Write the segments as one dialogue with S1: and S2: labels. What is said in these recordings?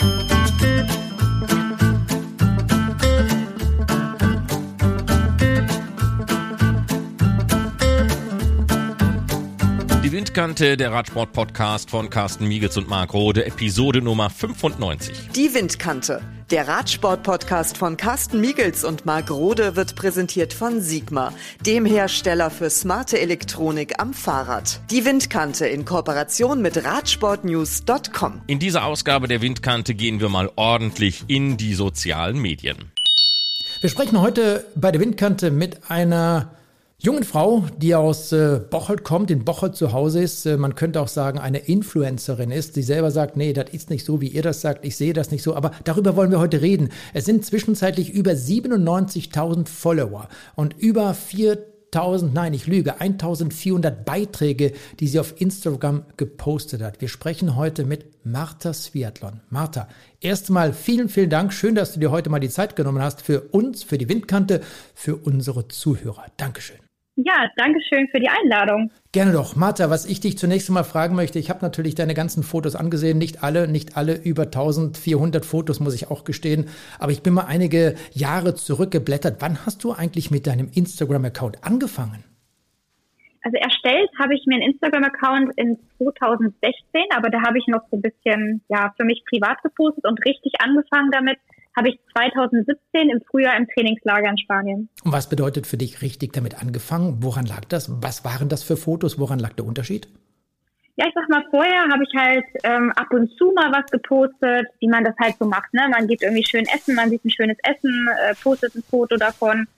S1: Die Windkante, der Radsport-Podcast von Carsten Miegels und Marc Rode, Episode Nummer 95.
S2: Die Windkante, der Radsport-Podcast von Carsten Miegels und Marc Rode wird präsentiert von Sigma, dem Hersteller für smarte Elektronik am Fahrrad. Die Windkante in Kooperation mit Radsportnews.com.
S1: In dieser Ausgabe der Windkante gehen wir mal ordentlich in die sozialen Medien.
S3: Wir sprechen heute bei der Windkante mit einer jungen Frau, die aus äh, Bocholt kommt, in Bocholt zu Hause ist, äh, man könnte auch sagen, eine Influencerin ist, die selber sagt, nee, das ist nicht so, wie ihr das sagt, ich sehe das nicht so, aber darüber wollen wir heute reden. Es sind zwischenzeitlich über 97.000 Follower und über 4.000, nein, ich lüge, 1400 Beiträge, die sie auf Instagram gepostet hat. Wir sprechen heute mit Martha Sviatlon. Martha, erstmal vielen, vielen Dank. Schön, dass du dir heute mal die Zeit genommen hast für uns, für die Windkante, für unsere Zuhörer. Dankeschön.
S4: Ja, danke schön für die Einladung.
S3: Gerne doch. Martha, was ich dich zunächst einmal fragen möchte, ich habe natürlich deine ganzen Fotos angesehen, nicht alle, nicht alle über 1400 Fotos, muss ich auch gestehen, aber ich bin mal einige Jahre zurückgeblättert. Wann hast du eigentlich mit deinem Instagram-Account angefangen?
S4: Also erstellt habe ich mir einen Instagram-Account in 2016, aber da habe ich noch so ein bisschen ja für mich privat gepostet und richtig angefangen damit habe ich 2017 im Frühjahr im Trainingslager in Spanien.
S3: Und was bedeutet für dich richtig damit angefangen? Woran lag das? Was waren das für Fotos? Woran lag der Unterschied?
S4: Ja, ich sag mal, vorher habe ich halt ähm, ab und zu mal was gepostet, wie man das halt so macht. Ne? Man geht irgendwie schön essen, man sieht ein schönes Essen, äh, postet ein Foto davon.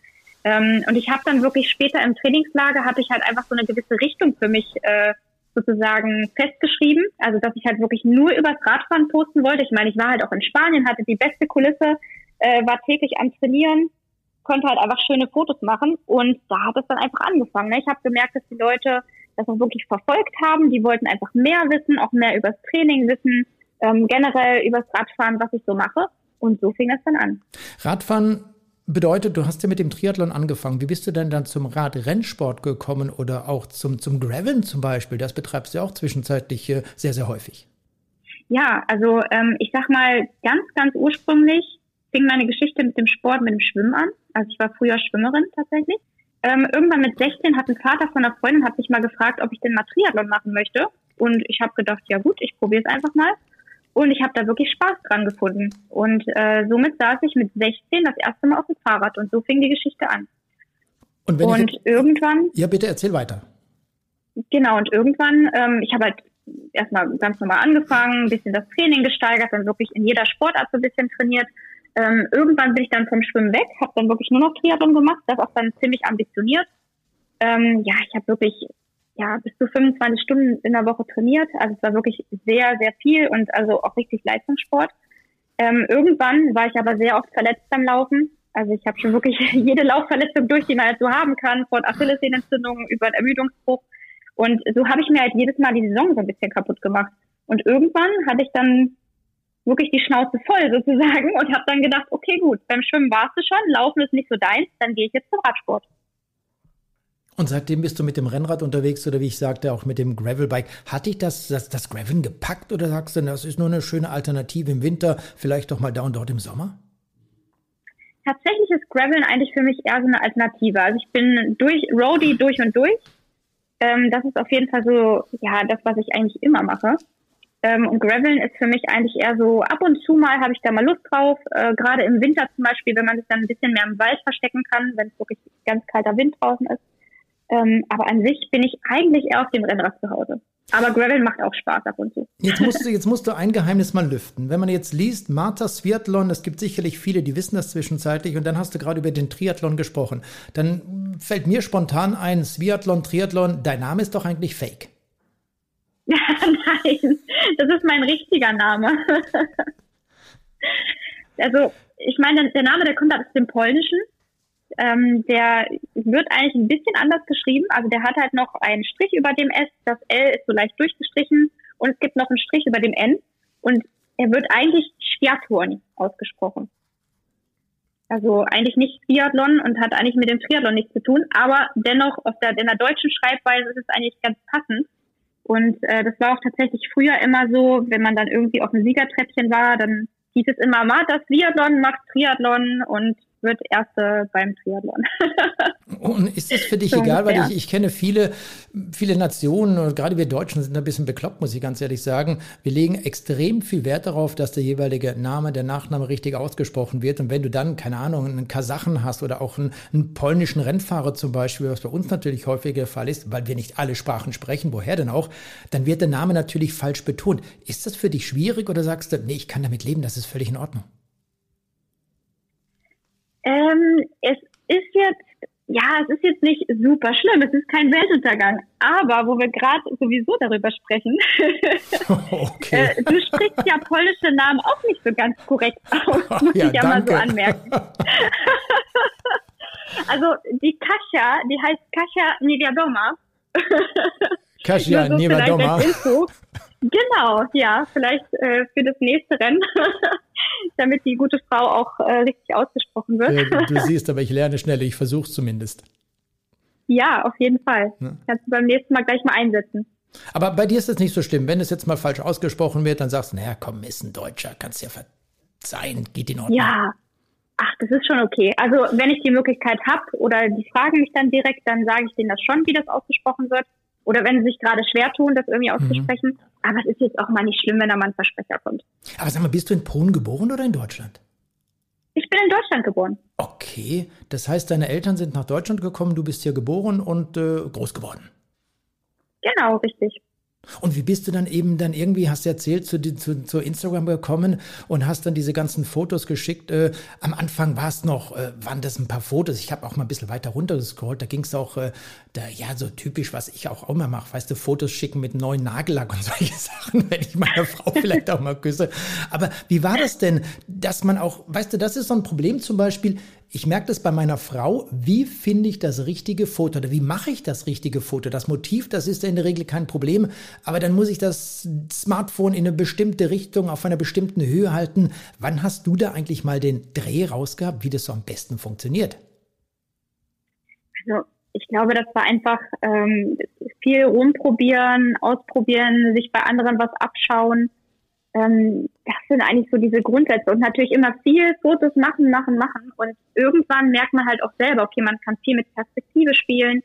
S4: Ähm, und ich habe dann wirklich später im Trainingslager, habe ich halt einfach so eine gewisse Richtung für mich äh, sozusagen festgeschrieben. Also dass ich halt wirklich nur übers Radfahren posten wollte. Ich meine, ich war halt auch in Spanien, hatte die beste Kulisse, äh, war täglich am Trainieren, konnte halt einfach schöne Fotos machen und da hat es dann einfach angefangen. Ne? Ich habe gemerkt, dass die Leute das auch wirklich verfolgt haben. Die wollten einfach mehr wissen, auch mehr übers Training wissen, ähm, generell übers Radfahren, was ich so mache. Und so fing das dann an.
S3: Radfahren bedeutet, du hast ja mit dem Triathlon angefangen. Wie bist du denn dann zum Radrennsport gekommen oder auch zum, zum Graveln zum Beispiel? Das betreibst du ja auch zwischenzeitlich äh, sehr, sehr häufig.
S4: Ja, also ähm, ich sag mal, ganz, ganz ursprünglich fing meine Geschichte mit dem Sport, mit dem Schwimmen an. Also ich war früher Schwimmerin tatsächlich. Ähm, irgendwann mit 16 hat ein Vater von einer Freundin hat mich mal gefragt, ob ich den mal Triathlon machen möchte. Und ich habe gedacht, ja gut, ich probiere es einfach mal. Und ich habe da wirklich Spaß dran gefunden. Und äh, somit saß ich mit 16 das erste Mal auf dem Fahrrad und so fing die Geschichte an.
S3: Und, und jetzt, irgendwann. Ja, bitte erzähl weiter.
S4: Genau, und irgendwann, ähm, ich habe halt erstmal ganz normal angefangen, ein bisschen das Training gesteigert, dann wirklich in jeder Sportart so ein bisschen trainiert. Ähm, irgendwann bin ich dann vom Schwimmen weg, habe dann wirklich nur noch Triathlon gemacht, das auch dann ziemlich ambitioniert. Ähm, ja, ich habe wirklich ja, bis zu 25 Stunden in der Woche trainiert. Also es war wirklich sehr, sehr viel und also auch richtig Leistungssport. Ähm, irgendwann war ich aber sehr oft verletzt beim Laufen. Also ich habe schon wirklich jede Laufverletzung durch, die man halt so haben kann, von Achillessehnenentzündungen über einen Ermüdungsbruch. Und so habe ich mir halt jedes Mal die Saison so ein bisschen kaputt gemacht. Und irgendwann hatte ich dann wirklich die Schnauze voll sozusagen und habe dann gedacht, okay gut, beim Schwimmen warst du schon, Laufen ist nicht so deins, dann gehe ich jetzt zum Radsport.
S3: Und seitdem bist du mit dem Rennrad unterwegs oder wie ich sagte, auch mit dem Gravelbike. Hat dich das, das, das Graveln gepackt oder sagst du, das ist nur eine schöne Alternative im Winter, vielleicht doch mal da und dort im Sommer?
S4: Tatsächlich ist Graveln eigentlich für mich eher so eine Alternative. Also ich bin durch Roadie durch und durch. Ähm, das ist auf jeden Fall so, ja, das, was ich eigentlich immer mache. Ähm, und Graveln ist für mich eigentlich eher so, ab und zu mal habe ich da mal Lust drauf. Äh, Gerade im Winter zum Beispiel, wenn man sich dann ein bisschen mehr im Wald verstecken kann, wenn es wirklich ganz kalter Wind draußen ist. Ähm, aber an sich bin ich eigentlich eher auf dem Rennrad zu Hause. Aber Gravel macht auch Spaß ab und zu.
S3: Jetzt musst, du, jetzt musst du ein Geheimnis mal lüften. Wenn man jetzt liest, Martha Sviatlon, es gibt sicherlich viele, die wissen das zwischenzeitlich, und dann hast du gerade über den Triathlon gesprochen. Dann fällt mir spontan ein, Sviatlon, Triathlon, dein Name ist doch eigentlich fake.
S4: Ja, nein, das ist mein richtiger Name. also, ich meine, der Name, der kommt aus dem Polnischen ähm, der wird eigentlich ein bisschen anders geschrieben. Also der hat halt noch einen Strich über dem S. Das L ist so leicht durchgestrichen und es gibt noch einen Strich über dem N. Und er wird eigentlich Sviathorn ausgesprochen. Also eigentlich nicht Triathlon und hat eigentlich mit dem Triathlon nichts zu tun, aber dennoch auf der, in der deutschen Schreibweise ist es eigentlich ganz passend. Und äh, das war auch tatsächlich früher immer so, wenn man dann irgendwie auf dem Siegertreppchen war, dann hieß es immer, Martha Triathlon, Max Triathlon und wird Erste beim Triathlon.
S3: und ist das für dich so egal? Weil ich, ich kenne viele, viele Nationen und gerade wir Deutschen sind ein bisschen bekloppt, muss ich ganz ehrlich sagen. Wir legen extrem viel Wert darauf, dass der jeweilige Name, der Nachname richtig ausgesprochen wird. Und wenn du dann, keine Ahnung, einen Kasachen hast oder auch einen, einen polnischen Rennfahrer zum Beispiel, was bei uns natürlich häufiger der Fall ist, weil wir nicht alle Sprachen sprechen, woher denn auch, dann wird der Name natürlich falsch betont. Ist das für dich schwierig oder sagst du, nee, ich kann damit leben, das ist völlig in Ordnung?
S4: Ähm, es ist jetzt, ja, es ist jetzt nicht super schlimm, es ist kein Weltuntergang. Aber wo wir gerade sowieso darüber sprechen, okay. äh, du sprichst ja polnische Namen auch nicht so ganz korrekt aus, muss ja, ich ja danke. mal so anmerken. also die Kasia, die heißt Kasia Niewiadoma.
S3: Kasia Niewiadoma.
S4: Genau, ja, vielleicht äh, für das nächste Rennen, damit die gute Frau auch äh, richtig ausgesprochen wird.
S3: Ja, du siehst, aber ich lerne schnell, ich versuche es zumindest.
S4: Ja, auf jeden Fall. Ja. Kannst du beim nächsten Mal gleich mal einsetzen.
S3: Aber bei dir ist es nicht so schlimm. Wenn es jetzt mal falsch ausgesprochen wird, dann sagst du, naja, komm, ist ein Deutscher, kannst ja verzeihen, geht in Ordnung.
S4: Ja, ach, das ist schon okay. Also wenn ich die Möglichkeit habe oder die fragen mich dann direkt, dann sage ich denen das schon, wie das ausgesprochen wird. Oder wenn sie sich gerade schwer tun, das irgendwie auszusprechen. Mhm. Aber es ist jetzt auch mal nicht schlimm, wenn da mal ein Versprecher kommt.
S3: Aber sag mal, bist du in Polen geboren oder in Deutschland?
S4: Ich bin in Deutschland geboren.
S3: Okay, das heißt, deine Eltern sind nach Deutschland gekommen, du bist hier geboren und äh, groß geworden.
S4: Genau, richtig.
S3: Und wie bist du dann eben dann irgendwie, hast du erzählt, zu, zu, zu Instagram gekommen und hast dann diese ganzen Fotos geschickt. Äh, am Anfang war es noch, äh, waren das ein paar Fotos. Ich habe auch mal ein bisschen weiter runter gescrollt. Da ging es auch, äh, da, ja, so typisch, was ich auch immer mache. Weißt du, Fotos schicken mit neuen Nagellack und solche Sachen, wenn ich meine Frau vielleicht auch mal küsse. Aber wie war das denn, dass man auch, weißt du, das ist so ein Problem zum Beispiel, ich merke das bei meiner Frau, wie finde ich das richtige Foto oder wie mache ich das richtige Foto? Das Motiv, das ist ja in der Regel kein Problem, aber dann muss ich das Smartphone in eine bestimmte Richtung auf einer bestimmten Höhe halten. Wann hast du da eigentlich mal den Dreh rausgehabt, wie das so am besten funktioniert?
S4: Also ich glaube, das war einfach ähm, viel rumprobieren, ausprobieren, sich bei anderen was abschauen ähm, das sind eigentlich so diese Grundsätze und natürlich immer viel Fotos machen, machen, machen und irgendwann merkt man halt auch selber, okay, man kann viel mit Perspektive spielen.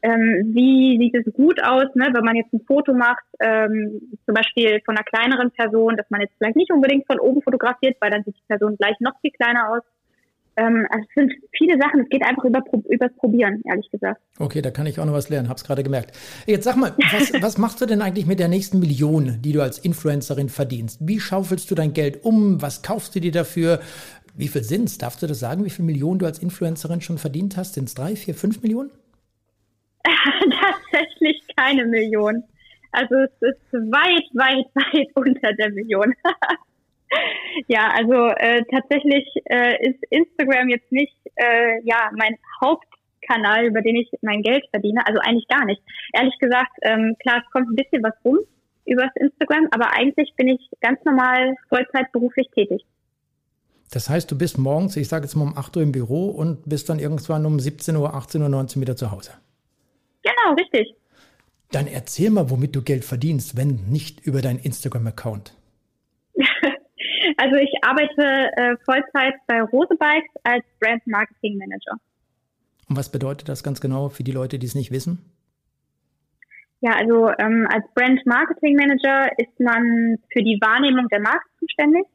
S4: Ähm, wie sieht es gut aus, ne, wenn man jetzt ein Foto macht, ähm, zum Beispiel von einer kleineren Person, dass man jetzt vielleicht nicht unbedingt von oben fotografiert, weil dann sieht die Person gleich noch viel kleiner aus. Ähm, also es sind viele Sachen, es geht einfach über, übers Probieren, ehrlich gesagt.
S3: Okay, da kann ich auch noch was lernen, hab's gerade gemerkt. Jetzt sag mal, was, was machst du denn eigentlich mit der nächsten Million, die du als Influencerin verdienst? Wie schaufelst du dein Geld um? Was kaufst du dir dafür? Wie viel sind's? Darfst du das sagen, wie viele Millionen du als Influencerin schon verdient hast? Sind es drei, vier, fünf Millionen?
S4: Tatsächlich keine Million. Also es ist weit, weit, weit unter der Million. Ja, also äh, tatsächlich äh, ist Instagram jetzt nicht äh, ja mein Hauptkanal, über den ich mein Geld verdiene. Also eigentlich gar nicht. Ehrlich gesagt, ähm, klar, es kommt ein bisschen was rum übers Instagram, aber eigentlich bin ich ganz normal Vollzeit beruflich tätig.
S3: Das heißt, du bist morgens, ich sage jetzt mal um 8 Uhr im Büro und bist dann irgendwann um 17 Uhr, 18 Uhr, 19 Uhr wieder zu Hause.
S4: Genau, richtig.
S3: Dann erzähl mal, womit du Geld verdienst, wenn nicht über deinen Instagram-Account.
S4: Also ich arbeite äh, Vollzeit bei Rose Bikes als Brand Marketing Manager.
S3: Und was bedeutet das ganz genau für die Leute, die es nicht wissen?
S4: Ja, also ähm, als Brand Marketing Manager ist man für die Wahrnehmung der Marke zuständig.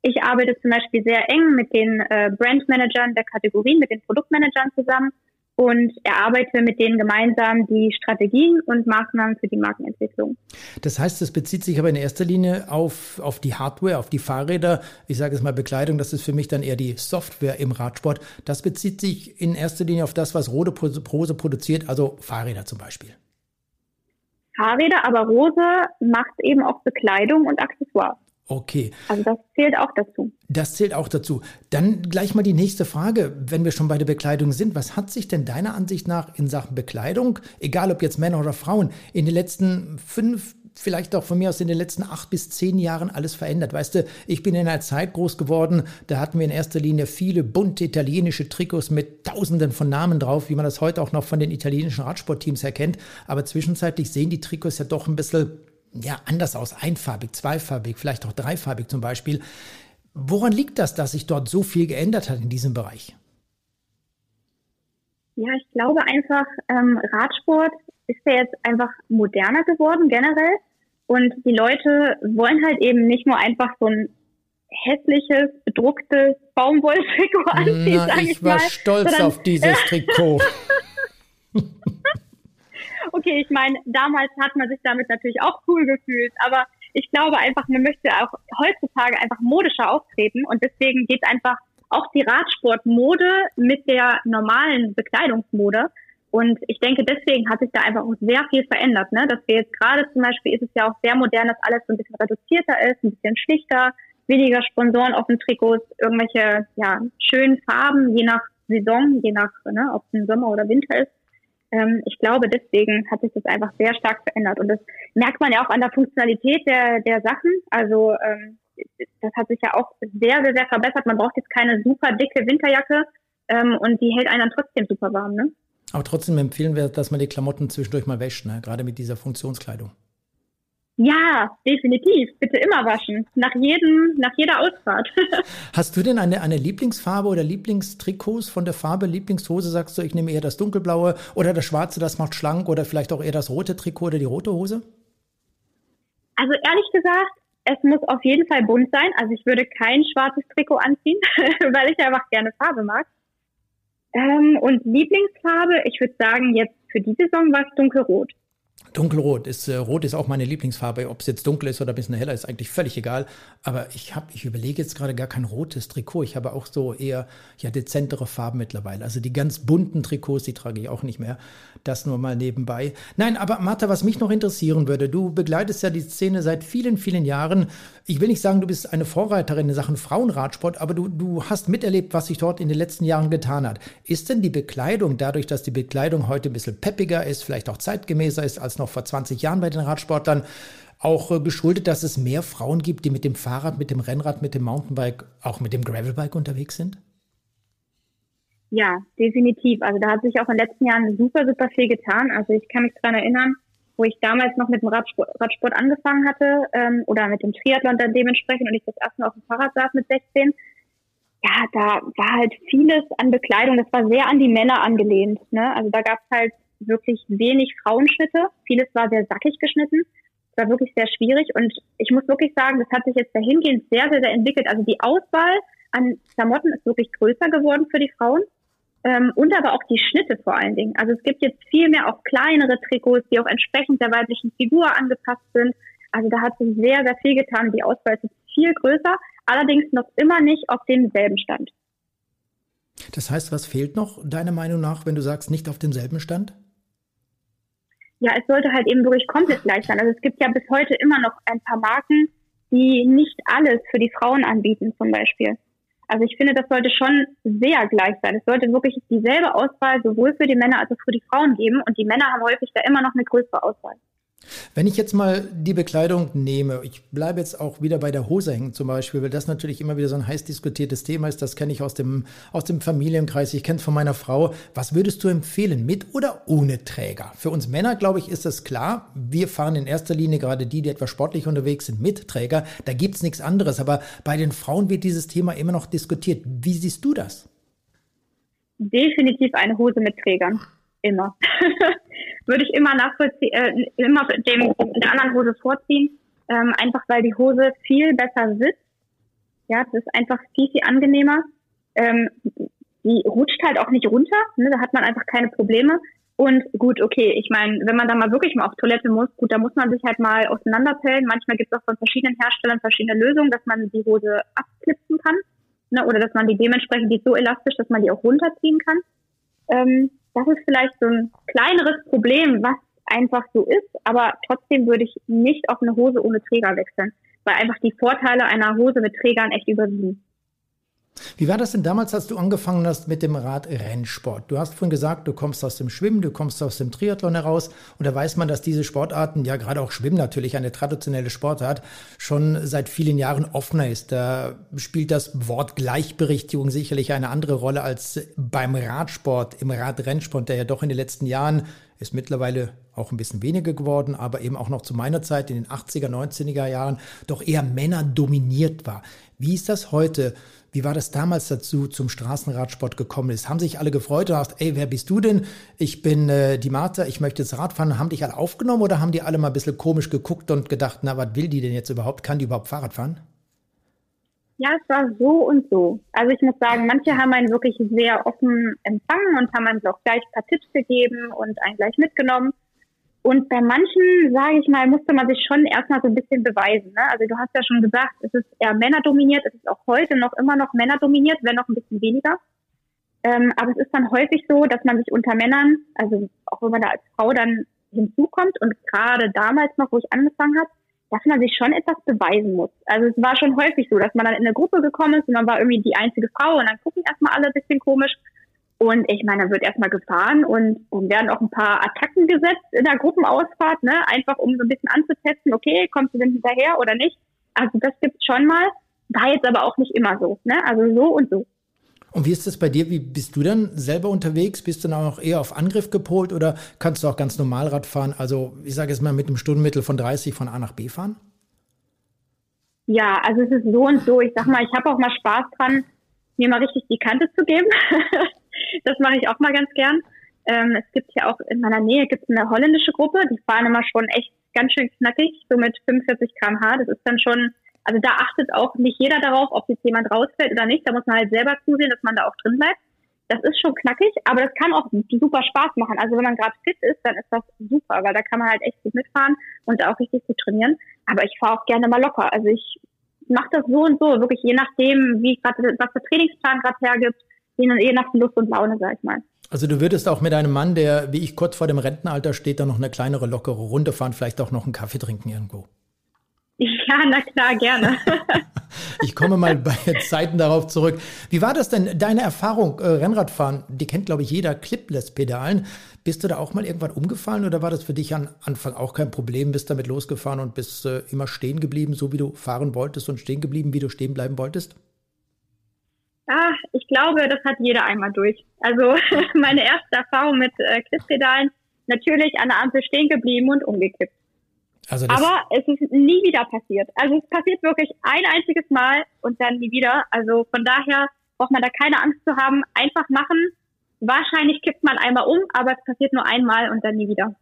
S4: Ich arbeite zum Beispiel sehr eng mit den äh, Brand Managern der Kategorien, mit den Produktmanagern zusammen und erarbeite mit denen gemeinsam die Strategien und Maßnahmen für die Markenentwicklung.
S3: Das heißt, es bezieht sich aber in erster Linie auf, auf die Hardware, auf die Fahrräder. Ich sage es mal Bekleidung, das ist für mich dann eher die Software im Radsport. Das bezieht sich in erster Linie auf das, was Rode Prose produziert, also Fahrräder zum Beispiel.
S4: Fahrräder, aber Rose macht eben auch Bekleidung und Accessoires.
S3: Okay.
S4: Also das zählt auch dazu.
S3: Das zählt auch dazu. Dann gleich mal die nächste Frage, wenn wir schon bei der Bekleidung sind. Was hat sich denn deiner Ansicht nach in Sachen Bekleidung, egal ob jetzt Männer oder Frauen, in den letzten fünf vielleicht auch von mir aus in den letzten acht bis zehn Jahren alles verändert? Weißt du, ich bin in einer Zeit groß geworden, da hatten wir in erster Linie viele bunte italienische Trikots mit tausenden von Namen drauf, wie man das heute auch noch von den italienischen Radsportteams erkennt. Aber zwischenzeitlich sehen die Trikots ja doch ein bisschen ja, anders aus, einfarbig, zweifarbig, vielleicht auch dreifarbig zum Beispiel. Woran liegt das, dass sich dort so viel geändert hat in diesem Bereich?
S4: Ja, ich glaube einfach, ähm, Radsport ist ja jetzt einfach moderner geworden generell. Und die Leute wollen halt eben nicht nur einfach so ein hässliches, bedrucktes Baumwolltrikot anziehen,
S3: Na,
S4: sag ich,
S3: ich war
S4: mal,
S3: stolz auf dieses Trikot.
S4: okay, ich meine, damals hat man sich damit natürlich auch cool gefühlt, aber ich glaube einfach, man möchte auch heutzutage einfach modischer auftreten und deswegen geht einfach auch die Radsportmode mit der normalen Bekleidungsmode. Und ich denke, deswegen hat sich da einfach auch sehr viel verändert, ne? Dass wir jetzt gerade zum Beispiel ist es ja auch sehr modern, dass alles so ein bisschen reduzierter ist, ein bisschen schlichter, weniger Sponsoren auf den Trikots, irgendwelche ja schönen Farben, je nach Saison, je nach, ne, ob es Sommer oder Winter ist. Ähm, ich glaube, deswegen hat sich das einfach sehr stark verändert. Und das merkt man ja auch an der Funktionalität der, der Sachen. Also ähm, das hat sich ja auch sehr, sehr, sehr verbessert. Man braucht jetzt keine super dicke Winterjacke ähm, und die hält einen dann trotzdem super warm. Ne?
S3: Aber trotzdem empfehlen wir, dass man die Klamotten zwischendurch mal wäscht, ne? gerade mit dieser Funktionskleidung.
S4: Ja, definitiv. Bitte immer waschen. Nach jedem, nach jeder Ausfahrt.
S3: Hast du denn eine, eine Lieblingsfarbe oder Lieblingstrikots von der Farbe, Lieblingshose? Sagst du, ich nehme eher das dunkelblaue oder das schwarze, das macht schlank oder vielleicht auch eher das rote Trikot oder die rote Hose?
S4: Also ehrlich gesagt, es muss auf jeden Fall bunt sein. Also ich würde kein schwarzes Trikot anziehen, weil ich einfach gerne Farbe mag. Ähm, und Lieblingsfarbe, ich würde sagen, jetzt für die Saison war es dunkelrot.
S3: Dunkelrot ist äh, rot ist auch meine Lieblingsfarbe. Ob es jetzt dunkel ist oder ein bisschen heller, ist eigentlich völlig egal. Aber ich habe, ich überlege jetzt gerade gar kein rotes Trikot. Ich habe auch so eher ja dezentere Farben mittlerweile. Also die ganz bunten Trikots, die trage ich auch nicht mehr. Das nur mal nebenbei. Nein, aber Martha, was mich noch interessieren würde, du begleitest ja die Szene seit vielen, vielen Jahren. Ich will nicht sagen, du bist eine Vorreiterin in Sachen Frauenradsport, aber du, du hast miterlebt, was sich dort in den letzten Jahren getan hat. Ist denn die Bekleidung, dadurch, dass die Bekleidung heute ein bisschen peppiger ist, vielleicht auch zeitgemäßer ist als noch vor 20 Jahren bei den Radsportlern, auch äh, geschuldet, dass es mehr Frauen gibt, die mit dem Fahrrad, mit dem Rennrad, mit dem Mountainbike, auch mit dem Gravelbike unterwegs sind?
S4: Ja, definitiv. Also da hat sich auch in den letzten Jahren super, super viel getan. Also ich kann mich daran erinnern, wo ich damals noch mit dem Radsport, Radsport angefangen hatte ähm, oder mit dem Triathlon dann dementsprechend und ich das erste Mal auf dem Fahrrad saß mit 16. Ja, da war halt vieles an Bekleidung, das war sehr an die Männer angelehnt. Ne? Also da gab es halt wirklich wenig Frauenschnitte. Vieles war sehr sackig geschnitten. Das war wirklich sehr schwierig und ich muss wirklich sagen, das hat sich jetzt dahingehend sehr, sehr, sehr entwickelt. Also die Auswahl an Klamotten ist wirklich größer geworden für die Frauen. Ähm, und aber auch die Schnitte vor allen Dingen. Also es gibt jetzt viel mehr auch kleinere Trikots, die auch entsprechend der weiblichen Figur angepasst sind. Also da hat sich sehr, sehr viel getan. Die Auswahl ist viel größer, allerdings noch immer nicht auf demselben Stand.
S3: Das heißt, was fehlt noch, deiner Meinung nach, wenn du sagst, nicht auf demselben Stand?
S4: Ja, es sollte halt eben wirklich komplett gleich sein. Also es gibt ja bis heute immer noch ein paar Marken, die nicht alles für die Frauen anbieten, zum Beispiel. Also ich finde, das sollte schon sehr gleich sein. Es sollte wirklich dieselbe Auswahl sowohl für die Männer als auch für die Frauen geben. Und die Männer haben häufig da immer noch eine größere Auswahl.
S3: Wenn ich jetzt mal die Bekleidung nehme, ich bleibe jetzt auch wieder bei der Hose hängen zum Beispiel, weil das natürlich immer wieder so ein heiß diskutiertes Thema ist. Das kenne ich aus dem, aus dem Familienkreis, ich kenne es von meiner Frau. Was würdest du empfehlen, mit oder ohne Träger? Für uns Männer, glaube ich, ist das klar. Wir fahren in erster Linie gerade die, die etwas sportlich unterwegs sind, mit Träger. Da gibt es nichts anderes. Aber bei den Frauen wird dieses Thema immer noch diskutiert. Wie siehst du das?
S4: Definitiv eine Hose mit Trägern. Immer. Würde ich immer nachvollziehen, äh, immer dem der anderen Hose vorziehen. Ähm, einfach weil die Hose viel besser sitzt. Ja, das ist einfach viel, viel angenehmer. Ähm, die rutscht halt auch nicht runter, ne? da hat man einfach keine Probleme. Und gut, okay, ich meine, wenn man da mal wirklich mal auf Toilette muss, gut, da muss man sich halt mal auseinanderpellen. Manchmal gibt es auch von verschiedenen Herstellern verschiedene Lösungen, dass man die Hose abklipsen kann. Ne? Oder dass man die dementsprechend, die ist so elastisch, dass man die auch runterziehen kann. Ähm, das ist vielleicht so ein kleineres Problem, was einfach so ist, aber trotzdem würde ich nicht auf eine Hose ohne Träger wechseln, weil einfach die Vorteile einer Hose mit Trägern echt überwiegen.
S3: Wie war das denn damals, als du angefangen hast mit dem Radrennsport? Du hast vorhin gesagt, du kommst aus dem Schwimmen, du kommst aus dem Triathlon heraus und da weiß man, dass diese Sportarten, ja gerade auch Schwimmen natürlich, eine traditionelle Sportart, schon seit vielen Jahren offener ist. Da spielt das Wort Gleichberechtigung sicherlich eine andere Rolle als beim Radsport, im Radrennsport, der ja doch in den letzten Jahren ist mittlerweile auch ein bisschen weniger geworden, aber eben auch noch zu meiner Zeit in den 80er, 90er Jahren doch eher Männer dominiert war. Wie ist das heute? Wie war das damals dazu zum Straßenradsport gekommen ist? Haben sich alle gefreut und hast, ey, wer bist du denn? Ich bin äh, die Martha, ich möchte jetzt Radfahren. Haben dich alle aufgenommen oder haben die alle mal ein bisschen komisch geguckt und gedacht, na, was will die denn jetzt überhaupt? Kann die überhaupt Fahrrad fahren?
S4: Ja, es war so und so. Also ich muss sagen, manche haben einen wirklich sehr offen empfangen und haben uns auch gleich ein paar Tipps gegeben und einen gleich mitgenommen. Und bei manchen, sage ich mal, musste man sich schon erstmal so ein bisschen beweisen. Ne? Also du hast ja schon gesagt, es ist eher männerdominiert, es ist auch heute noch immer noch männerdominiert, wenn noch ein bisschen weniger. Ähm, aber es ist dann häufig so, dass man sich unter Männern, also auch wenn man da als Frau dann hinzukommt und gerade damals noch, wo ich angefangen habe, dass man sich schon etwas beweisen muss. Also es war schon häufig so, dass man dann in eine Gruppe gekommen ist und man war irgendwie die einzige Frau und dann gucken erstmal alle ein bisschen komisch und ich meine, da wird erstmal gefahren und, und werden auch ein paar Attacken gesetzt in der Gruppenausfahrt, ne? Einfach um so ein bisschen anzutesten, okay, kommst du denn hinterher oder nicht? Also das gibt's schon mal, war jetzt aber auch nicht immer so, ne? Also so und so.
S3: Und wie ist das bei dir? Wie bist du dann selber unterwegs? Bist du dann auch eher auf Angriff gepolt oder kannst du auch ganz normal Rad fahren? Also ich sage jetzt mal mit einem Stundenmittel von 30 von A nach B fahren?
S4: Ja, also es ist so und so. Ich sag mal, ich habe auch mal Spaß dran, mir mal richtig die Kante zu geben. das mache ich auch mal ganz gern. Ähm, es gibt hier auch in meiner Nähe gibt's eine holländische Gruppe, die fahren immer schon echt ganz schön knackig, so mit 45 km/h. Das ist dann schon, also da achtet auch nicht jeder darauf, ob jetzt jemand rausfällt oder nicht. Da muss man halt selber zusehen, dass man da auch drin bleibt. Das ist schon knackig, aber das kann auch super Spaß machen. Also wenn man gerade fit ist, dann ist das super, weil da kann man halt echt gut mitfahren und auch richtig gut trainieren. Aber ich fahre auch gerne mal locker. Also ich mache das so und so, wirklich je nachdem, wie gerade was der Trainingsplan gerade hergibt je nach Lust und Laune, sag ich mal.
S3: Also du würdest auch mit einem Mann, der wie ich kurz vor dem Rentenalter steht, dann noch eine kleinere, lockere Runde fahren, vielleicht auch noch einen Kaffee trinken irgendwo.
S4: Ja, na klar, gerne.
S3: ich komme mal bei Zeiten darauf zurück. Wie war das denn, deine Erfahrung, äh, Rennradfahren? Die kennt, glaube ich, jeder Clipless-Pedalen. Bist du da auch mal irgendwann umgefallen oder war das für dich am Anfang auch kein Problem? Bist damit losgefahren und bist äh, immer stehen geblieben, so wie du fahren wolltest und stehen geblieben, wie du stehen bleiben wolltest?
S4: Ah, ich glaube, das hat jeder einmal durch. Also meine erste Erfahrung mit äh, Clippedalen, natürlich an der Ampel stehen geblieben und umgekippt. Also Aber es ist nie wieder passiert. Also es passiert wirklich ein einziges Mal und dann nie wieder. Also von daher braucht man da keine Angst zu haben. Einfach machen. Wahrscheinlich kippt man einmal um, aber es passiert nur einmal und dann nie wieder.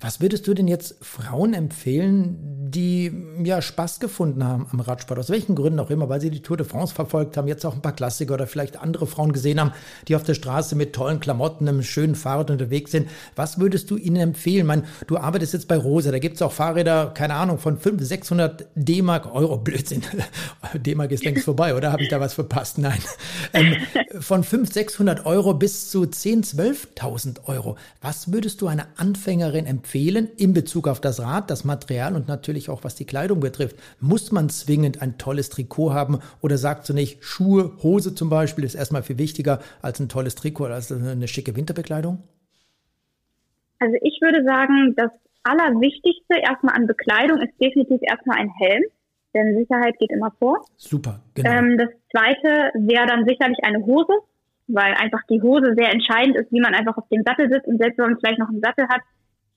S3: Was würdest du denn jetzt Frauen empfehlen, die ja Spaß gefunden haben am Radsport? Aus welchen Gründen auch immer, weil sie die Tour de France verfolgt haben, jetzt auch ein paar Klassiker oder vielleicht andere Frauen gesehen haben, die auf der Straße mit tollen Klamotten, einem schönen Fahrrad unterwegs sind. Was würdest du ihnen empfehlen? Man, du arbeitest jetzt bei Rosa, da gibt es auch Fahrräder, keine Ahnung, von 500, 600 D-Mark, Euro, Blödsinn. D-Mark ist längst vorbei, oder? Habe ich da was verpasst? Nein. Ähm, von 500, 600 Euro bis zu 10.000, 12.000 Euro. Was würdest du einer Anfängerin empfehlen in Bezug auf das Rad, das Material und natürlich auch was die Kleidung betrifft? Muss man zwingend ein tolles Trikot haben oder sagst du nicht, Schuhe, Hose zum Beispiel ist erstmal viel wichtiger als ein tolles Trikot oder als eine schicke Winterbekleidung?
S4: Also ich würde sagen, das Allerwichtigste erstmal an Bekleidung ist definitiv erstmal ein Helm, denn Sicherheit geht immer vor.
S3: Super,
S4: genau. Ähm, das zweite wäre dann sicherlich eine Hose, weil einfach die Hose sehr entscheidend ist, wie man einfach auf dem Sattel sitzt und selbst wenn man vielleicht noch einen Sattel hat,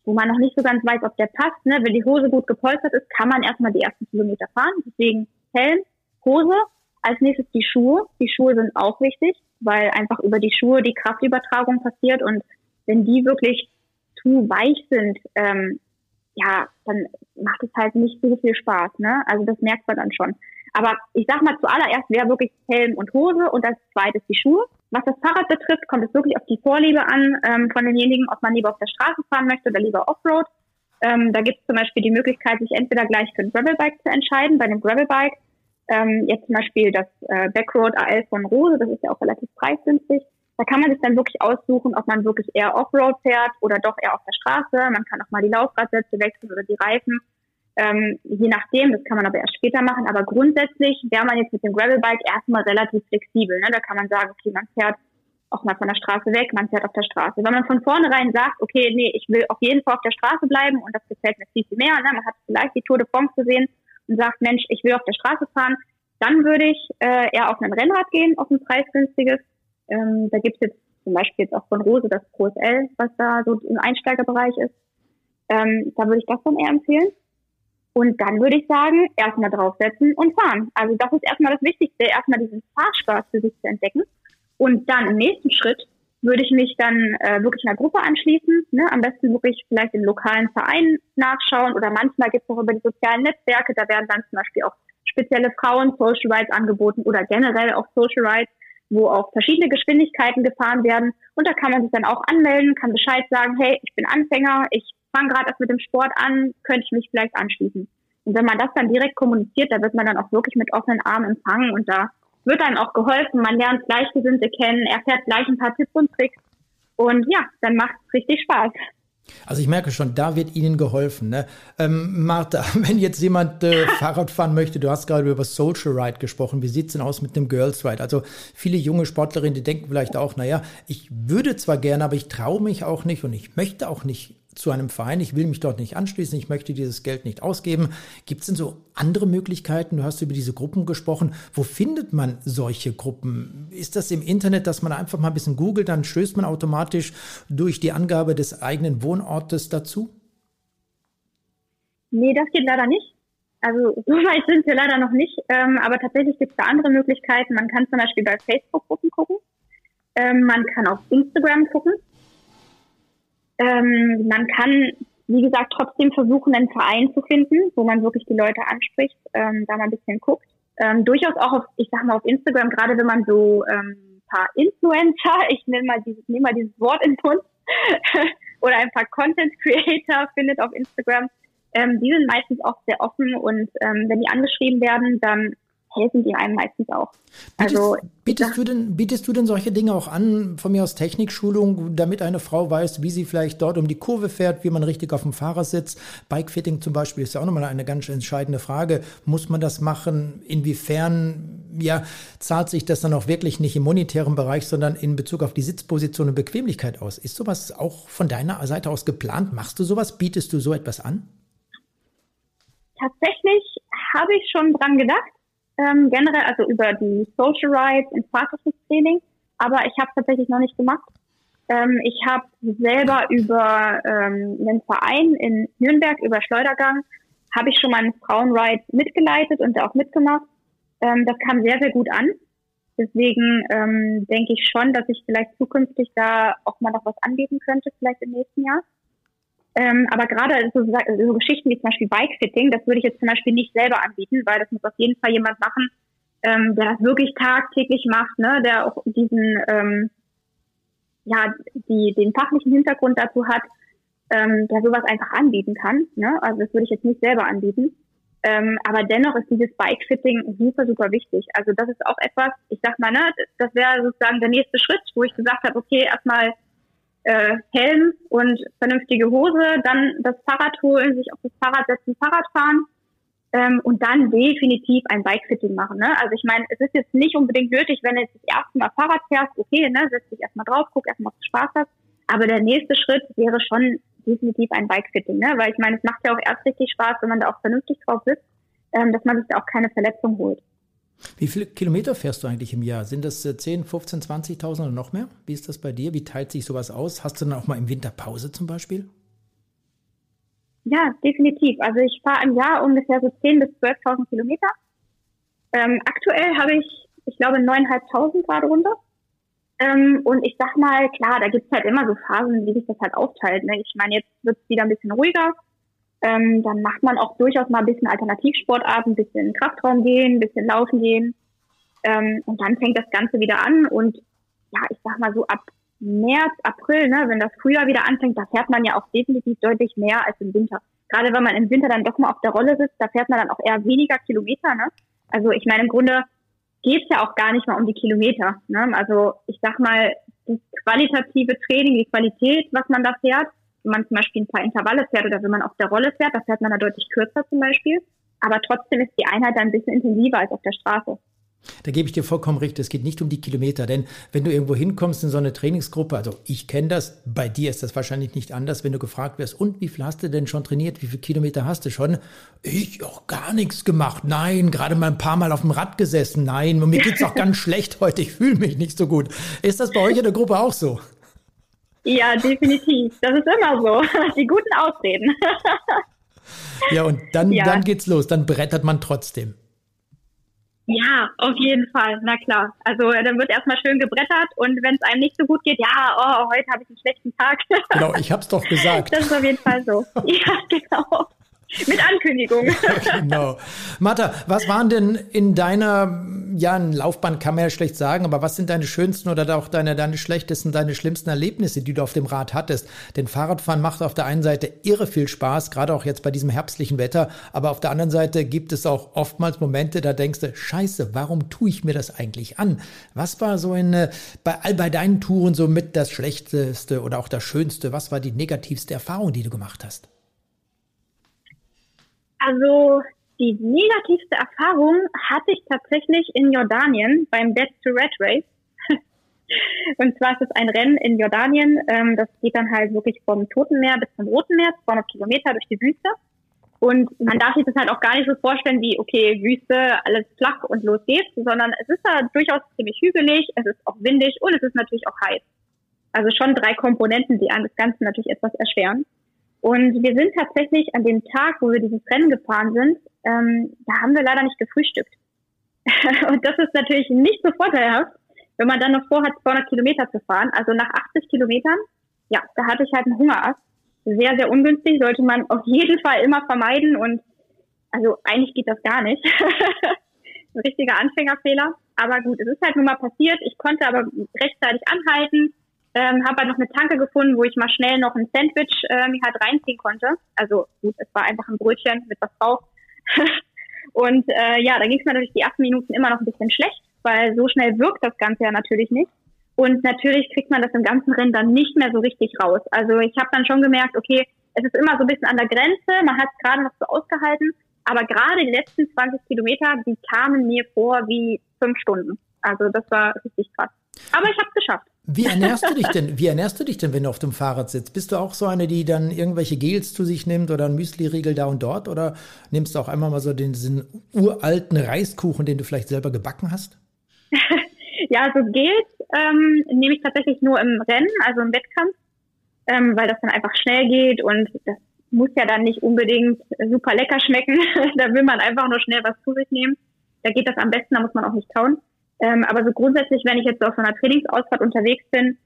S4: wo man noch nicht so ganz weiß, ob der passt. Ne? Wenn die Hose gut gepolstert ist, kann man erstmal die ersten Kilometer fahren. Deswegen Helm, Hose. Als nächstes die Schuhe. Die Schuhe sind auch wichtig, weil einfach über die Schuhe die Kraftübertragung passiert und wenn die wirklich zu weich sind, ähm, ja, dann macht es halt nicht so viel Spaß. Ne? Also das merkt man dann schon. Aber ich sag mal, zuallererst wäre wirklich Helm und Hose und als zweites die Schuhe. Was das Fahrrad betrifft, kommt es wirklich auf die Vorliebe an ähm, von denjenigen, ob man lieber auf der Straße fahren möchte oder lieber Offroad. Ähm, da gibt es zum Beispiel die Möglichkeit, sich entweder gleich für ein Gravelbike zu entscheiden. Bei einem Gravelbike ähm, jetzt zum Beispiel das äh, Backroad AL von Rose, das ist ja auch relativ preisgünstig. Da kann man sich dann wirklich aussuchen, ob man wirklich eher Offroad fährt oder doch eher auf der Straße. Man kann auch mal die Laufradsätze wechseln oder die Reifen. Ähm, je nachdem, das kann man aber erst später machen, aber grundsätzlich wäre man jetzt mit dem Gravelbike erstmal relativ flexibel. Ne? Da kann man sagen, okay, man fährt auch mal von der Straße weg, man fährt auf der Straße. Wenn man von vornherein sagt, okay, nee, ich will auf jeden Fall auf der Straße bleiben und das gefällt mir viel, viel mehr, ne? man hat vielleicht die Tour de France gesehen und sagt, Mensch, ich will auf der Straße fahren, dann würde ich äh, eher auf ein Rennrad gehen, auf ein preisgünstiges. Ähm, da gibt es jetzt zum Beispiel jetzt auch von Rose das Pro SL, was da so im Einsteigerbereich ist. Ähm, da würde ich das dann eher empfehlen. Und dann würde ich sagen, erstmal draufsetzen und fahren. Also das ist erstmal das Wichtigste, erstmal diesen Fahrspaß für sich zu entdecken. Und dann im nächsten Schritt würde ich mich dann äh, wirklich einer Gruppe anschließen, ne? am besten wirklich vielleicht im lokalen Verein nachschauen oder manchmal gibt es auch über die sozialen Netzwerke, da werden dann zum Beispiel auch spezielle Frauen Social Rides angeboten oder generell auch Social Rides, wo auch verschiedene Geschwindigkeiten gefahren werden. Und da kann man sich dann auch anmelden, kann Bescheid sagen, hey, ich bin Anfänger, ich fange gerade erst mit dem Sport an, könnte ich mich vielleicht anschließen. Und wenn man das dann direkt kommuniziert, da wird man dann auch wirklich mit offenen Armen empfangen und da wird einem auch geholfen, man lernt Gleichgesinnte kennen, erfährt gleich ein paar Tipps und Tricks und ja, dann macht es richtig Spaß.
S3: Also ich merke schon, da wird Ihnen geholfen. Ne? Ähm, Martha, wenn jetzt jemand äh, Fahrrad fahren möchte, du hast gerade über Social Ride gesprochen, wie sieht es denn aus mit dem Girls Ride? Also viele junge Sportlerinnen, die denken vielleicht auch, naja, ich würde zwar gerne, aber ich traue mich auch nicht und ich möchte auch nicht zu einem Verein, ich will mich dort nicht anschließen, ich möchte dieses Geld nicht ausgeben. Gibt es denn so andere Möglichkeiten? Du hast über diese Gruppen gesprochen. Wo findet man solche Gruppen? Ist das im Internet, dass man einfach mal ein bisschen googelt, dann stößt man automatisch durch die Angabe des eigenen Wohnortes dazu?
S4: Nee, das geht leider nicht. Also so weit sind wir leider noch nicht. Ähm, aber tatsächlich gibt es da andere Möglichkeiten. Man kann zum Beispiel bei Facebook-Gruppen gucken. Ähm, man kann auf Instagram gucken. Ähm, man kann, wie gesagt, trotzdem versuchen, einen Verein zu finden, wo man wirklich die Leute anspricht, ähm, da mal ein bisschen guckt. Ähm, durchaus auch auf, ich sag mal, auf Instagram, gerade wenn man so ähm, paar Influencer, ich nenne mal dieses, mal dieses Wort in Mund, oder ein paar Content Creator findet auf Instagram, ähm, die sind meistens auch sehr offen und ähm, wenn die angeschrieben werden, dann helfen die einem meistens auch.
S3: Bietest, also, bietest, du denn, bietest du denn solche Dinge auch an, von mir aus Technikschulung, damit eine Frau weiß, wie sie vielleicht dort um die Kurve fährt, wie man richtig auf dem Fahrer sitzt? Bikefitting zum Beispiel ist ja auch nochmal eine ganz entscheidende Frage. Muss man das machen? Inwiefern ja, zahlt sich das dann auch wirklich nicht im monetären Bereich, sondern in Bezug auf die Sitzposition und Bequemlichkeit aus? Ist sowas auch von deiner Seite aus geplant? Machst du sowas? Bietest du so etwas an?
S4: Tatsächlich habe ich schon dran gedacht ähm, generell, also über die Social Rights und Fahrzeugtraining, aber ich habe tatsächlich noch nicht gemacht. Ähm, ich habe selber über ähm, einen Verein in Nürnberg, über Schleudergang, habe ich schon mal einen Frauenride mitgeleitet und auch mitgemacht. Ähm, das kam sehr, sehr gut an. Deswegen ähm, denke ich schon, dass ich vielleicht zukünftig da auch mal noch was anbieten könnte, vielleicht im nächsten Jahr. Ähm, aber gerade so, so Geschichten wie zum Beispiel Bikefitting, das würde ich jetzt zum Beispiel nicht selber anbieten, weil das muss auf jeden Fall jemand machen, ähm, der das wirklich tagtäglich macht, ne, der auch diesen, ähm, ja, die, den fachlichen Hintergrund dazu hat, ähm, der sowas einfach anbieten kann. Ne? Also das würde ich jetzt nicht selber anbieten. Ähm, aber dennoch ist dieses Bikefitting super, super wichtig. Also das ist auch etwas, ich sag mal, ne, das wäre sozusagen der nächste Schritt, wo ich gesagt habe, okay, erstmal äh, Helm und vernünftige Hose, dann das Fahrrad holen, sich auf das Fahrrad setzen, Fahrrad fahren ähm, und dann definitiv ein Bikefitting machen. Ne? Also ich meine, es ist jetzt nicht unbedingt nötig, wenn du jetzt das erste Mal Fahrrad fährst, okay, ne, setz dich erstmal drauf, guck erstmal, ob du Spaß hast. Aber der nächste Schritt wäre schon definitiv ein Bikefitting, ne? Weil ich meine, es macht ja auch erst richtig Spaß, wenn man da auch vernünftig drauf sitzt, ähm, dass man sich da auch keine Verletzung holt.
S3: Wie viele Kilometer fährst du eigentlich im Jahr? Sind das 10, 15, 20.000 oder noch mehr? Wie ist das bei dir? Wie teilt sich sowas aus? Hast du dann auch mal im Winter Pause zum Beispiel?
S4: Ja, definitiv. Also ich fahre im Jahr ungefähr so 10.000 bis 12.000 Kilometer. Ähm, aktuell habe ich, ich glaube, 9.500 gerade runter. Ähm, und ich sag mal, klar, da gibt es halt immer so Phasen, wie sich das halt aufteilt. Ne? Ich meine, jetzt wird es wieder ein bisschen ruhiger. Ähm, dann macht man auch durchaus mal ein bisschen Alternativsportarten, ein bisschen Kraftraum gehen, ein bisschen Laufen gehen. Ähm, und dann fängt das Ganze wieder an. Und ja, ich sag mal so ab März, April, ne, wenn das Frühjahr wieder anfängt, da fährt man ja auch definitiv deutlich mehr als im Winter. Gerade wenn man im Winter dann doch mal auf der Rolle sitzt, da fährt man dann auch eher weniger Kilometer. Ne? Also ich meine, im Grunde geht's ja auch gar nicht mal um die Kilometer. Ne? Also ich sag mal, das qualitative Training, die Qualität, was man da fährt, wenn man zum Beispiel ein paar Intervalle fährt oder wenn man auf der Rolle fährt, da fährt man da deutlich kürzer zum Beispiel. Aber trotzdem ist die Einheit dann ein bisschen intensiver als auf der Straße.
S3: Da gebe ich dir vollkommen recht. Es geht nicht um die Kilometer, denn wenn du irgendwo hinkommst in so eine Trainingsgruppe, also ich kenne das, bei dir ist das wahrscheinlich nicht anders, wenn du gefragt wirst, und wie viel hast du denn schon trainiert? Wie viele Kilometer hast du schon? Ich auch gar nichts gemacht. Nein, gerade mal ein paar Mal auf dem Rad gesessen. Nein, mir geht es auch ganz schlecht heute. Ich fühle mich nicht so gut. Ist das bei euch in der Gruppe auch so?
S4: Ja, definitiv. Das ist immer so. Die guten Ausreden.
S3: Ja, und dann, ja. dann geht's los. Dann brettert man trotzdem.
S4: Ja, auf jeden Fall, na klar. Also dann wird erstmal schön gebrettert und wenn es einem nicht so gut geht, ja, oh, heute habe ich einen schlechten Tag.
S3: Genau, ich habe es doch gesagt.
S4: Das ist auf jeden Fall so. Ja, genau. Mit Ankündigung.
S3: genau. Martha, was waren denn in deiner, ja, Laufbahn kann man ja schlecht sagen, aber was sind deine schönsten oder auch deine, deine schlechtesten, deine schlimmsten Erlebnisse, die du auf dem Rad hattest? Denn Fahrradfahren macht auf der einen Seite irre viel Spaß, gerade auch jetzt bei diesem herbstlichen Wetter, aber auf der anderen Seite gibt es auch oftmals Momente, da denkst du, scheiße, warum tue ich mir das eigentlich an? Was war so in, äh, bei all bei deinen Touren so mit das Schlechteste oder auch das Schönste? Was war die negativste Erfahrung, die du gemacht hast?
S4: Also die negativste Erfahrung hatte ich tatsächlich in Jordanien beim Dead to Red Race. Und zwar ist es ein Rennen in Jordanien. Ähm, das geht dann halt wirklich vom Toten Meer bis zum Roten Meer, 200 Kilometer durch die Wüste. Und man darf sich das halt auch gar nicht so vorstellen wie, okay, Wüste, alles flach und los geht's, sondern es ist da durchaus ziemlich hügelig, es ist auch windig und es ist natürlich auch heiß. Also schon drei Komponenten, die an das Ganze natürlich etwas erschweren. Und wir sind tatsächlich an dem Tag, wo wir dieses Rennen gefahren sind, ähm, da haben wir leider nicht gefrühstückt. und das ist natürlich nicht so vorteilhaft, wenn man dann noch vorhat, 200 Kilometer zu fahren. Also nach 80 Kilometern, ja, da hatte ich halt einen Hungerast. Sehr, sehr ungünstig, sollte man auf jeden Fall immer vermeiden. Und also eigentlich geht das gar nicht. Ein richtiger Anfängerfehler. Aber gut, es ist halt nun mal passiert. Ich konnte aber rechtzeitig anhalten ähm, habe halt noch eine Tanke gefunden, wo ich mal schnell noch ein Sandwich ähm, halt reinziehen konnte. Also gut, es war einfach ein Brötchen mit was drauf. und äh, ja, da ging es mir natürlich die ersten Minuten immer noch ein bisschen schlecht, weil so schnell wirkt das Ganze ja natürlich nicht. Und natürlich kriegt man das im ganzen Rennen dann nicht mehr so richtig raus. Also ich habe dann schon gemerkt, okay, es ist immer so ein bisschen an der Grenze, man hat gerade noch so ausgehalten, aber gerade die letzten 20 Kilometer, die kamen mir vor wie fünf Stunden. Also das war richtig krass. Aber ich habe es geschafft.
S3: Wie ernährst du dich denn? Wie ernährst du dich denn, wenn du auf dem Fahrrad sitzt? Bist du auch so eine, die dann irgendwelche Gels zu sich nimmt oder ein Müsli-Riegel da und dort? Oder nimmst du auch einmal mal so den, diesen uralten Reiskuchen, den du vielleicht selber gebacken hast?
S4: ja, so Gels ähm, nehme ich tatsächlich nur im Rennen, also im Wettkampf, ähm, weil das dann einfach schnell geht und das muss ja dann nicht unbedingt super lecker schmecken. da will man einfach nur schnell was zu sich nehmen. Da geht das am besten, da muss man auch nicht kauen. Ähm, aber so grundsätzlich, wenn ich jetzt auf so einer Trainingsausfahrt unterwegs bin,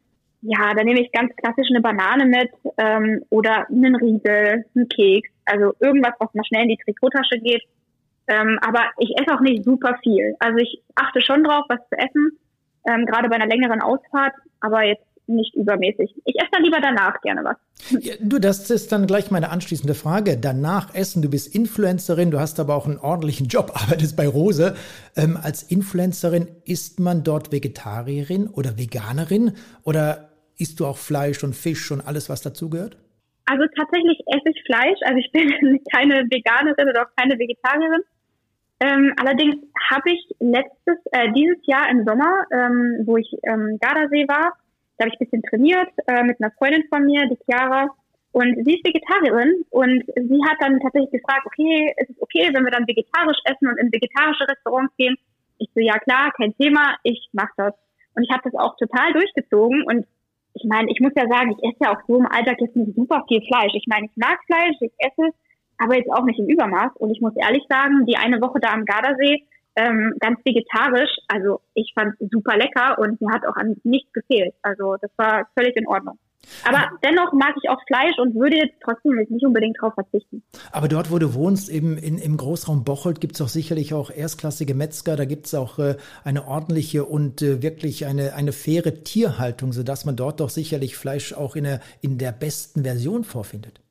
S4: ja, dann nehme ich ganz klassisch eine Banane mit ähm, oder einen Riegel, einen Keks, also irgendwas, was mal schnell in die Trikottasche geht. Ähm, aber ich esse auch nicht super viel. Also ich achte schon drauf, was zu essen, ähm, gerade bei einer längeren Ausfahrt, aber jetzt nicht übermäßig. Ich esse dann lieber danach gerne was.
S3: Ja, du, das ist dann gleich meine anschließende Frage. Danach essen, du bist Influencerin, du hast aber auch einen ordentlichen Job, arbeitest bei Rose. Ähm, als Influencerin ist man dort Vegetarierin oder Veganerin oder isst du auch Fleisch und Fisch und alles, was dazugehört?
S4: Also tatsächlich esse ich Fleisch. Also ich bin keine Veganerin oder auch keine Vegetarierin. Ähm, allerdings habe ich letztes, äh, dieses Jahr im Sommer, ähm, wo ich ähm, Gardasee war, da habe ich ein bisschen trainiert äh, mit einer Freundin von mir, die Chiara. Und sie ist Vegetarierin und sie hat dann tatsächlich gefragt, okay, ist es okay, wenn wir dann vegetarisch essen und in vegetarische Restaurants gehen? Ich so, ja klar, kein Thema, ich mach das. Und ich habe das auch total durchgezogen und ich meine, ich muss ja sagen, ich esse ja auch so im Alltag jetzt nicht super viel Fleisch. Ich meine, ich mag Fleisch, ich esse, aber jetzt auch nicht im Übermaß. Und ich muss ehrlich sagen, die eine Woche da am Gardasee, ähm, ganz vegetarisch. Also ich fand super lecker und mir hat auch an nichts gefehlt. Also das war völlig in Ordnung. Aber dennoch mag ich auch Fleisch und würde jetzt trotzdem nicht unbedingt darauf verzichten.
S3: Aber dort, wo du wohnst, eben in, im Großraum Bocholt, gibt es auch sicherlich auch erstklassige Metzger. Da gibt es auch äh, eine ordentliche und äh, wirklich eine, eine faire Tierhaltung, sodass man dort doch sicherlich Fleisch auch in der, in der besten Version vorfindet.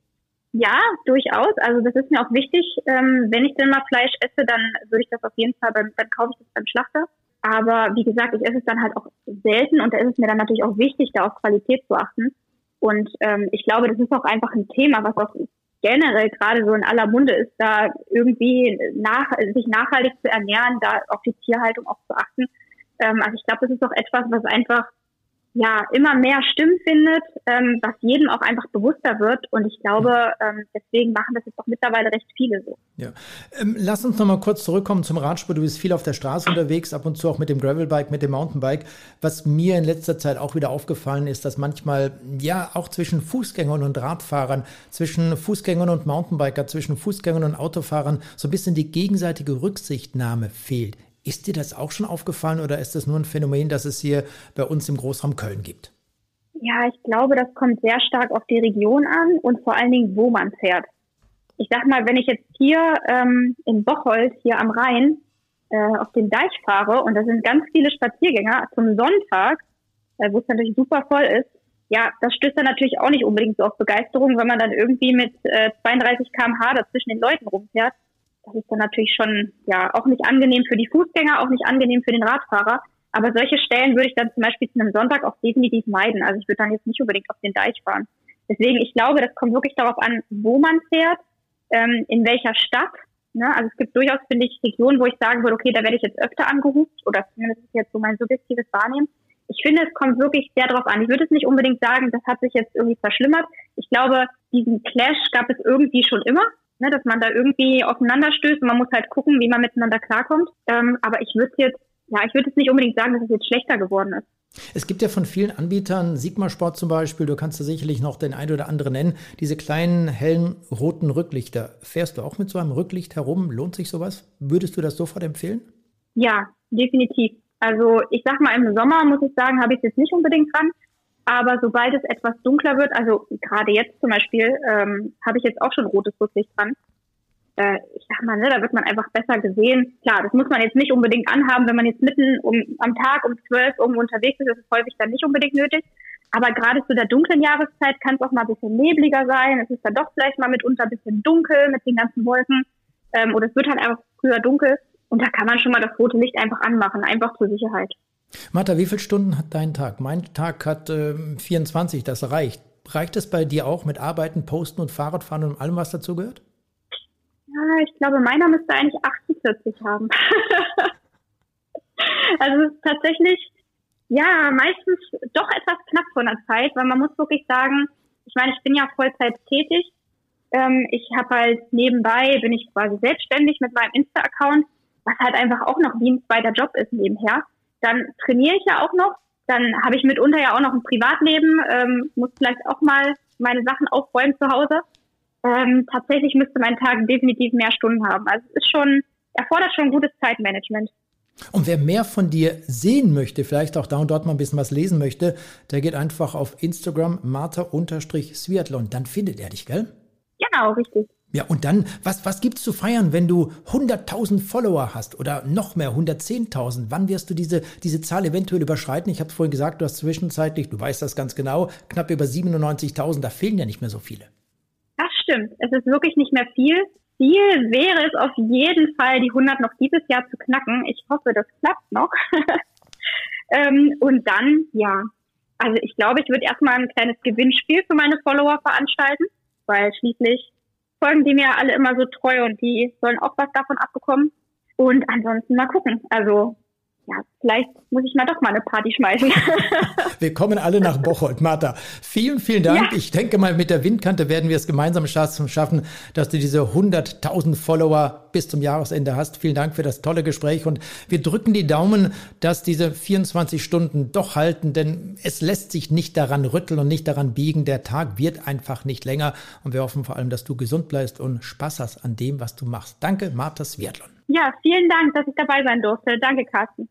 S4: Ja, durchaus. Also das ist mir auch wichtig. Ähm, wenn ich denn mal Fleisch esse, dann würde ich das auf jeden Fall beim, dann kaufe ich das beim Schlachter. Aber wie gesagt, ich esse es dann halt auch selten und da ist es mir dann natürlich auch wichtig, da auf Qualität zu achten. Und ähm, ich glaube, das ist auch einfach ein Thema, was auch generell gerade so in aller Munde ist, da irgendwie nach, sich nachhaltig zu ernähren, da auf die Tierhaltung auch zu achten. Ähm, also ich glaube, das ist auch etwas, was einfach ja immer mehr Stimmen findet, ähm, was jedem auch einfach bewusster wird. Und ich glaube, ähm, deswegen machen das jetzt auch mittlerweile recht viele so.
S3: Ja. Ähm, lass uns noch mal kurz zurückkommen zum Radsport. Du bist viel auf der Straße unterwegs, ab und zu auch mit dem Gravelbike, mit dem Mountainbike. Was mir in letzter Zeit auch wieder aufgefallen ist, dass manchmal ja auch zwischen Fußgängern und Radfahrern, zwischen Fußgängern und Mountainbiker, zwischen Fußgängern und Autofahrern so ein bisschen die gegenseitige Rücksichtnahme fehlt. Ist dir das auch schon aufgefallen oder ist das nur ein Phänomen, das es hier bei uns im Großraum Köln gibt?
S4: Ja, ich glaube, das kommt sehr stark auf die Region an und vor allen Dingen, wo man fährt. Ich sag mal, wenn ich jetzt hier ähm, in Bocholt, hier am Rhein, äh, auf den Deich fahre und da sind ganz viele Spaziergänger zum Sonntag, äh, wo es natürlich super voll ist, ja, das stößt dann natürlich auch nicht unbedingt so auf Begeisterung, wenn man dann irgendwie mit äh, 32 km/h dazwischen den Leuten rumfährt das ist dann natürlich schon ja auch nicht angenehm für die Fußgänger, auch nicht angenehm für den Radfahrer. Aber solche Stellen würde ich dann zum Beispiel zu einem Sonntag auch definitiv meiden. Also ich würde dann jetzt nicht unbedingt auf den Deich fahren. Deswegen, ich glaube, das kommt wirklich darauf an, wo man fährt, ähm, in welcher Stadt. Ne? Also es gibt durchaus, finde ich, Regionen, wo ich sagen würde, okay, da werde ich jetzt öfter angerufen oder zumindest ist jetzt so mein subjektives Wahrnehmen. Ich finde, es kommt wirklich sehr darauf an. Ich würde es nicht unbedingt sagen, das hat sich jetzt irgendwie verschlimmert. Ich glaube, diesen Clash gab es irgendwie schon immer ne, dass man da irgendwie aufeinanderstößt und man muss halt gucken, wie man miteinander klarkommt. Ähm, aber ich würde jetzt, ja, ich würde jetzt nicht unbedingt sagen, dass es jetzt schlechter geworden ist.
S3: Es gibt ja von vielen Anbietern, Sigma Sport zum Beispiel, du kannst da sicherlich noch den ein oder anderen nennen, diese kleinen, hellen, roten Rücklichter. Fährst du auch mit so einem Rücklicht herum? Lohnt sich sowas? Würdest du das sofort empfehlen?
S4: Ja, definitiv. Also ich sag mal, im Sommer muss ich sagen, habe ich es jetzt nicht unbedingt dran. Aber sobald es etwas dunkler wird, also gerade jetzt zum Beispiel, ähm, habe ich jetzt auch schon rotes Rücklicht dran. Äh, ich sag mal, ne, da wird man einfach besser gesehen. Klar, das muss man jetzt nicht unbedingt anhaben, wenn man jetzt mitten um, am Tag um zwölf irgendwo unterwegs ist, das ist häufig dann nicht unbedingt nötig. Aber gerade zu der dunklen Jahreszeit kann es auch mal ein bisschen nebliger sein. Es ist dann doch vielleicht mal mitunter ein bisschen dunkel mit den ganzen Wolken. Ähm, oder es wird halt einfach früher dunkel. Und da kann man schon mal das rote Licht einfach anmachen, einfach zur Sicherheit.
S3: Martha, wie viele Stunden hat dein Tag? Mein Tag hat äh, 24, das reicht. Reicht es bei dir auch mit Arbeiten, Posten und Fahrradfahren und allem, was dazugehört?
S4: Ja, ich glaube, meiner müsste eigentlich 48 haben. also tatsächlich, ja, meistens doch etwas knapp von der Zeit, weil man muss wirklich sagen, ich meine, ich bin ja Vollzeit tätig. Ähm, ich habe halt nebenbei, bin ich quasi selbstständig mit meinem Insta-Account, was halt einfach auch noch zweiter Job ist nebenher. Dann trainiere ich ja auch noch. Dann habe ich mitunter ja auch noch ein Privatleben, ähm, muss vielleicht auch mal meine Sachen aufräumen zu Hause. Ähm, tatsächlich müsste mein Tag definitiv mehr Stunden haben. Also es ist schon, erfordert schon gutes Zeitmanagement.
S3: Und wer mehr von dir sehen möchte, vielleicht auch da und dort mal ein bisschen was lesen möchte, der geht einfach auf Instagram martha-swiathlon. Dann findet er dich, gell?
S4: Genau, richtig.
S3: Ja, und dann, was, was gibt's zu feiern, wenn du 100.000 Follower hast oder noch mehr, 110.000? Wann wirst du diese, diese Zahl eventuell überschreiten? Ich habe vorhin gesagt, du hast zwischenzeitlich, du weißt das ganz genau, knapp über 97.000, da fehlen ja nicht mehr so viele.
S4: Das stimmt. Es ist wirklich nicht mehr viel. Ziel wäre es auf jeden Fall, die 100 noch dieses Jahr zu knacken. Ich hoffe, das klappt noch. ähm, und dann, ja, also ich glaube, ich würde erstmal ein kleines Gewinnspiel für meine Follower veranstalten, weil schließlich folgen die mir alle immer so treu und die sollen auch was davon abbekommen. Und ansonsten mal gucken. Also ja, vielleicht muss ich mal doch mal eine Party schmeißen.
S3: wir kommen alle nach Bocholt. Martha, vielen, vielen Dank. Ja. Ich denke mal, mit der Windkante werden wir es gemeinsam schaffen, dass du diese 100.000 Follower bis zum Jahresende hast. Vielen Dank für das tolle Gespräch und wir drücken die Daumen, dass diese 24 Stunden doch halten, denn es lässt sich nicht daran rütteln und nicht daran biegen. Der Tag wird einfach nicht länger und wir hoffen vor allem, dass du gesund bleibst und Spaß hast an dem, was du machst. Danke, Martha Sviatlon.
S4: Ja, vielen Dank, dass ich dabei sein durfte. Danke, Carsten.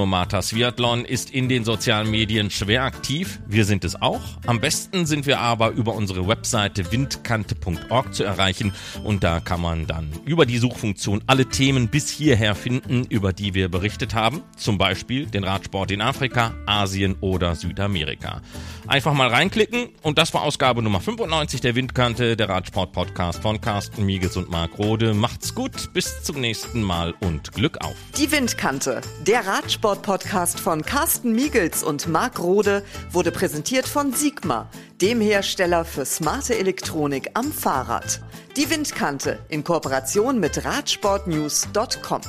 S1: Nur Martha Sviatlon ist in den sozialen Medien schwer aktiv. Wir sind es auch. Am besten sind wir aber über unsere Webseite windkante.org zu erreichen und da kann man dann über die Suchfunktion alle Themen bis hierher finden, über die wir berichtet haben. Zum Beispiel den Radsport in Afrika, Asien oder Südamerika. Einfach mal reinklicken und das war Ausgabe Nummer 95 der Windkante, der Radsport-Podcast von Carsten Miegels und Marc Rode. Macht's gut, bis zum nächsten Mal und Glück auf.
S2: Die Windkante, der Radsport-Podcast von Carsten Miegels und Marc Rode, wurde präsentiert von Sigma, dem Hersteller für smarte Elektronik am Fahrrad. Die Windkante in Kooperation mit Radsportnews.com.